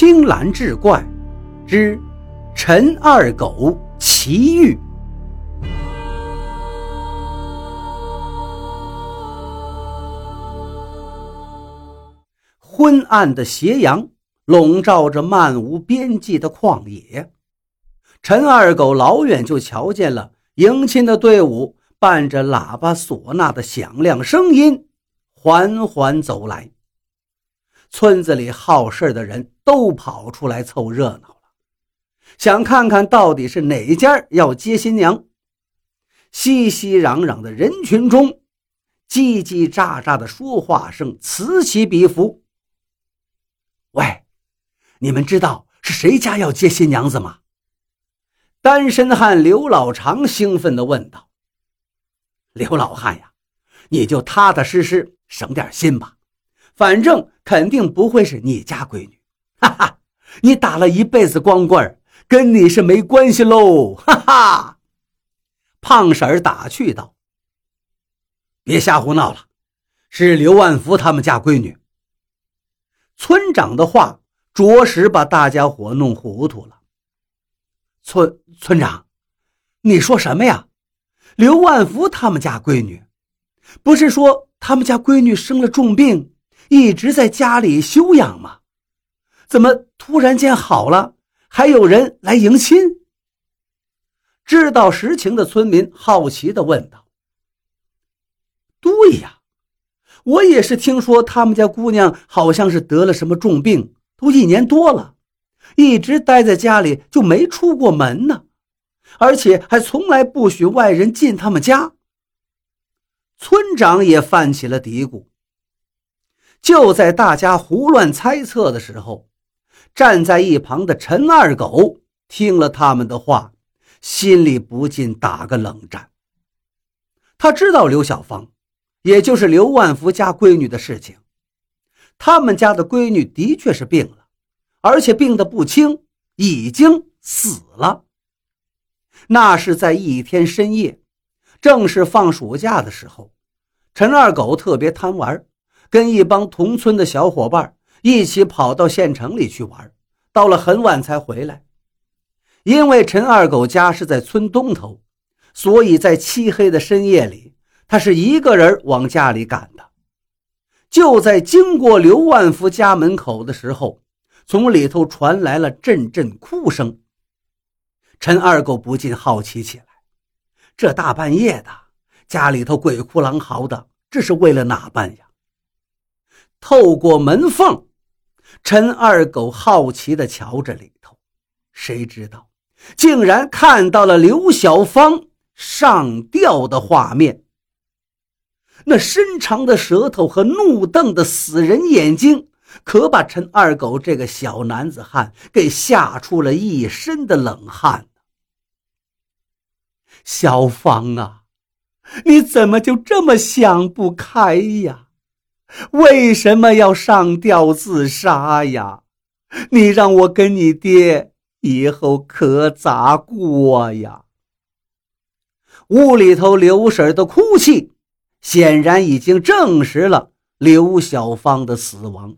青蓝志怪之陈二狗奇遇。昏暗的斜阳笼罩着漫无边际的旷野。陈二狗老远就瞧见了迎亲的队伍，伴着喇叭唢呐的响亮声音，缓缓走来。村子里好事的人都跑出来凑热闹了，想看看到底是哪家要接新娘。熙熙攘攘的人群中，叽叽喳喳的说话声此起彼伏。喂，你们知道是谁家要接新娘子吗？单身汉刘老长兴奋地问道：“刘老汉呀，你就踏踏实实省点心吧。”反正肯定不会是你家闺女，哈哈！你打了一辈子光棍跟你是没关系喽，哈哈！胖婶儿打趣道：“别瞎胡闹了，是刘万福他们家闺女。”村长的话着实把大家伙弄糊涂了。村村长，你说什么呀？刘万福他们家闺女，不是说他们家闺女生了重病？一直在家里休养吗？怎么突然间好了？还有人来迎亲？知道实情的村民好奇地问道：“对呀，我也是听说他们家姑娘好像是得了什么重病，都一年多了，一直待在家里就没出过门呢，而且还从来不许外人进他们家。”村长也犯起了嘀咕。就在大家胡乱猜测的时候，站在一旁的陈二狗听了他们的话，心里不禁打个冷战。他知道刘小芳，也就是刘万福家闺女的事情，他们家的闺女的确是病了，而且病得不轻，已经死了。那是在一天深夜，正是放暑假的时候，陈二狗特别贪玩。跟一帮同村的小伙伴一起跑到县城里去玩，到了很晚才回来。因为陈二狗家是在村东头，所以在漆黑的深夜里，他是一个人往家里赶的。就在经过刘万福家门口的时候，从里头传来了阵阵哭声。陈二狗不禁好奇起来：这大半夜的，家里头鬼哭狼嚎的，这是为了哪般呀？透过门缝，陈二狗好奇地瞧着里头，谁知道，竟然看到了刘小芳上吊的画面。那伸长的舌头和怒瞪的死人眼睛，可把陈二狗这个小男子汉给吓出了一身的冷汗。小芳啊，你怎么就这么想不开呀？为什么要上吊自杀呀？你让我跟你爹以后可咋过呀？屋里头刘婶的哭泣，显然已经证实了刘小芳的死亡。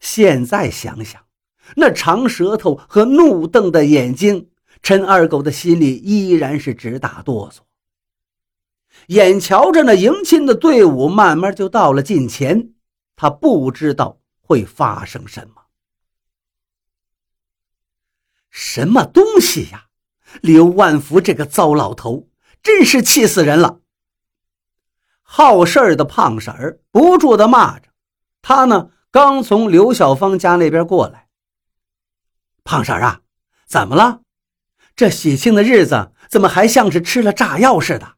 现在想想，那长舌头和怒瞪的眼睛，陈二狗的心里依然是直打哆嗦。眼瞧着那迎亲的队伍慢慢就到了近前，他不知道会发生什么。什么东西呀！刘万福这个糟老头，真是气死人了！好事儿的胖婶儿不住的骂着。他呢，刚从刘小芳家那边过来。胖婶儿啊，怎么了？这喜庆的日子怎么还像是吃了炸药似的？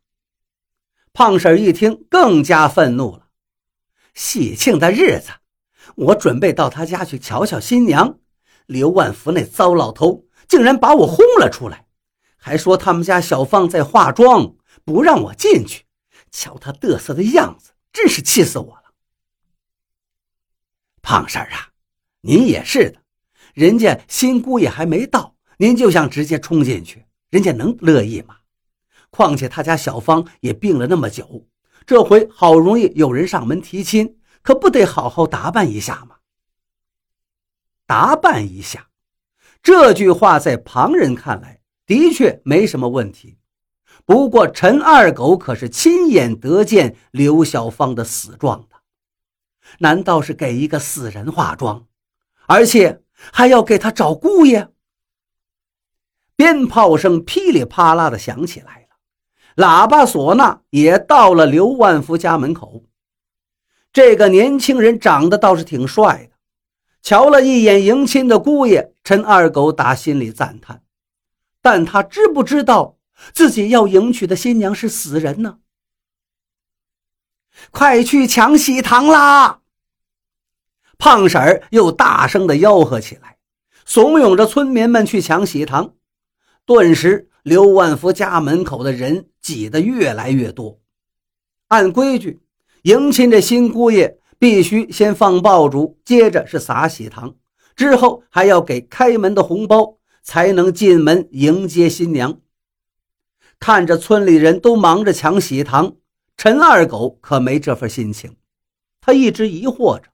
胖婶一听，更加愤怒了。喜庆的日子，我准备到他家去瞧瞧新娘。刘万福那糟老头竟然把我轰了出来，还说他们家小芳在化妆，不让我进去。瞧他嘚瑟的样子，真是气死我了。胖婶啊，您也是的，人家新姑爷还没到，您就想直接冲进去，人家能乐意吗？况且他家小芳也病了那么久，这回好容易有人上门提亲，可不得好好打扮一下吗？打扮一下。这句话在旁人看来的确没什么问题。不过陈二狗可是亲眼得见刘小芳的死状的，难道是给一个死人化妆，而且还要给他找姑爷？鞭炮声噼里啪啦的响起来，喇叭唢呐也到了刘万福家门口。这个年轻人长得倒是挺帅的，瞧了一眼迎亲的姑爷，陈二狗打心里赞叹。但他知不知道自己要迎娶的新娘是死人呢？快去抢喜糖啦！胖婶儿又大声的吆喝起来，怂恿着村民们去抢喜糖。顿时，刘万福家门口的人挤得越来越多。按规矩，迎亲的新姑爷必须先放爆竹，接着是撒喜糖，之后还要给开门的红包，才能进门迎接新娘。看着村里人都忙着抢喜糖，陈二狗可没这份心情。他一直疑惑着：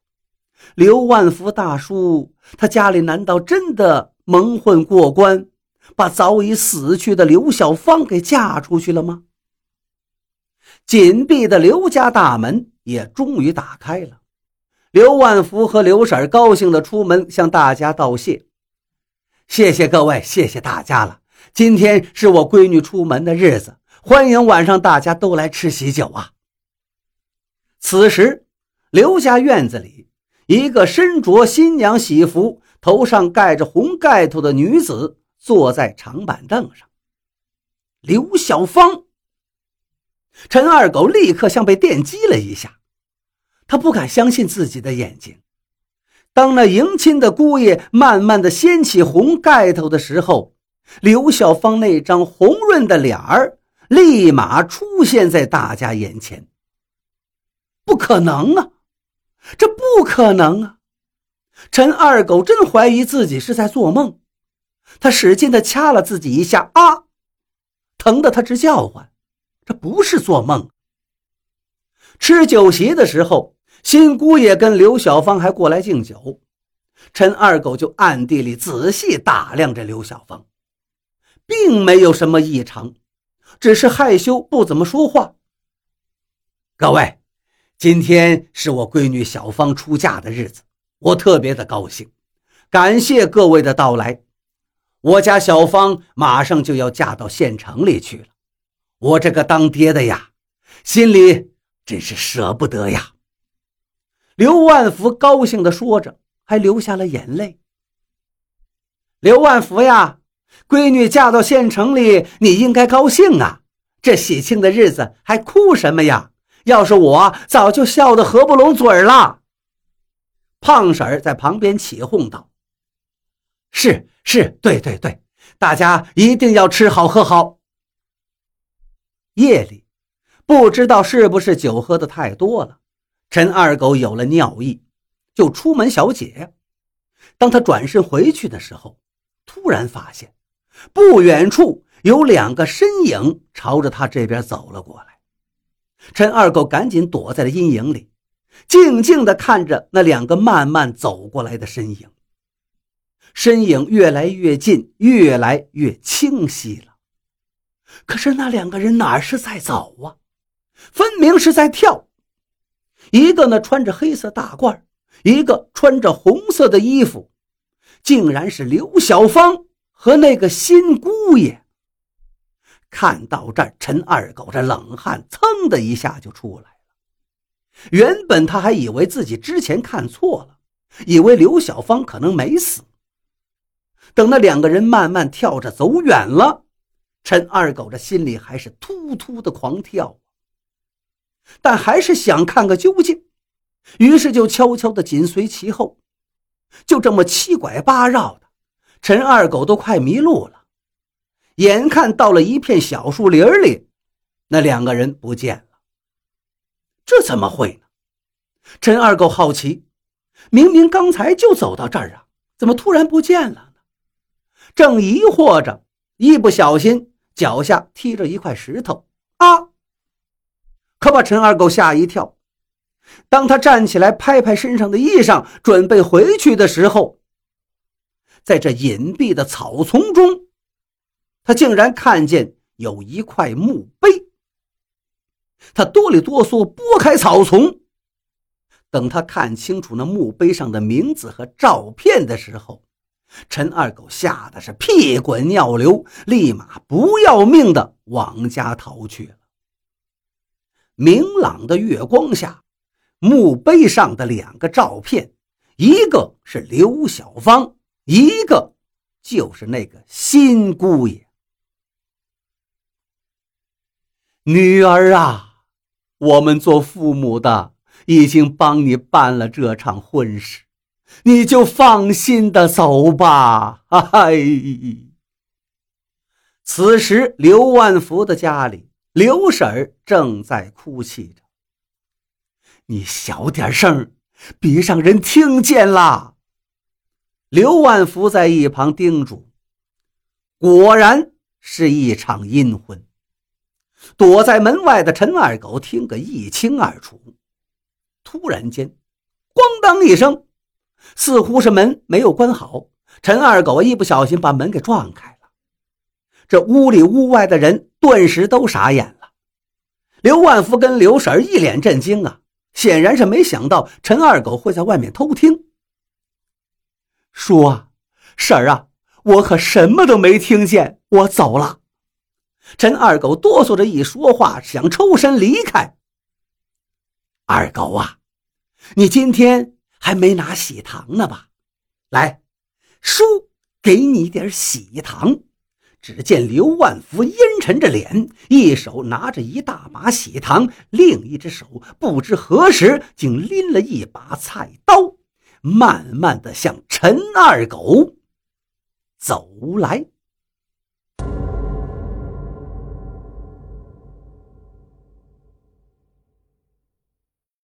刘万福大叔，他家里难道真的蒙混过关？把早已死去的刘小芳给嫁出去了吗？紧闭的刘家大门也终于打开了。刘万福和刘婶高兴地出门向大家道谢：“谢谢各位，谢谢大家了。今天是我闺女出门的日子，欢迎晚上大家都来吃喜酒啊！”此时，刘家院子里，一个身着新娘喜服、头上盖着红盖头的女子。坐在长板凳上，刘小芳。陈二狗立刻像被电击了一下，他不敢相信自己的眼睛。当那迎亲的姑爷慢慢的掀起红盖头的时候，刘小芳那张红润的脸儿立马出现在大家眼前。不可能啊，这不可能啊！陈二狗真怀疑自己是在做梦。他使劲地掐了自己一下，啊，疼得他直叫唤。这不是做梦。吃酒席的时候，新姑爷跟刘小芳还过来敬酒，陈二狗就暗地里仔细打量着刘小芳，并没有什么异常，只是害羞不怎么说话。各位，今天是我闺女小芳出嫁的日子，我特别的高兴，感谢各位的到来。我家小芳马上就要嫁到县城里去了，我这个当爹的呀，心里真是舍不得呀。刘万福高兴地说着，还流下了眼泪。刘万福呀，闺女嫁到县城里，你应该高兴啊！这喜庆的日子还哭什么呀？要是我，早就笑得合不拢嘴了。胖婶儿在旁边起哄道：“是。”是对对对，大家一定要吃好喝好。夜里，不知道是不是酒喝的太多了，陈二狗有了尿意，就出门小解。当他转身回去的时候，突然发现不远处有两个身影朝着他这边走了过来。陈二狗赶紧躲在了阴影里，静静地看着那两个慢慢走过来的身影。身影越来越近，越来越清晰了。可是那两个人哪是在走啊？分明是在跳。一个呢穿着黑色大褂，一个穿着红色的衣服，竟然是刘小芳和那个新姑爷。看到这，陈二狗这冷汗噌的一下就出来了。原本他还以为自己之前看错了，以为刘小芳可能没死。等那两个人慢慢跳着走远了，陈二狗这心里还是突突的狂跳，但还是想看个究竟，于是就悄悄的紧随其后。就这么七拐八绕的，陈二狗都快迷路了。眼看到了一片小树林里，那两个人不见了。这怎么会呢？陈二狗好奇，明明刚才就走到这儿啊，怎么突然不见了？正疑惑着，一不小心脚下踢着一块石头，啊！可把陈二狗吓一跳。当他站起来拍拍身上的衣裳，准备回去的时候，在这隐蔽的草丛中，他竟然看见有一块墓碑。他哆里哆嗦拨开草丛，等他看清楚那墓碑上的名字和照片的时候，陈二狗吓得是屁滚尿流，立马不要命的往家逃去了。明朗的月光下，墓碑上的两个照片，一个是刘小芳，一个就是那个新姑爷。女儿啊，我们做父母的已经帮你办了这场婚事，你就放心的走吧。哎，此时刘万福的家里。刘婶儿正在哭泣着。你小点声，别让人听见啦。刘万福在一旁叮嘱。果然是一场阴婚。躲在门外的陈二狗听个一清二楚。突然间，咣当一声，似乎是门没有关好。陈二狗一不小心把门给撞开了。这屋里屋外的人。顿时都傻眼了，刘万福跟刘婶一脸震惊啊，显然是没想到陈二狗会在外面偷听。叔啊，婶儿啊，我可什么都没听见，我走了。陈二狗哆嗦着一说话，想抽身离开。二狗啊，你今天还没拿喜糖呢吧？来，叔给你点喜糖。只见刘万福阴沉着脸，一手拿着一大把喜糖，另一只手不知何时竟拎了一把菜刀，慢慢的向陈二狗走来。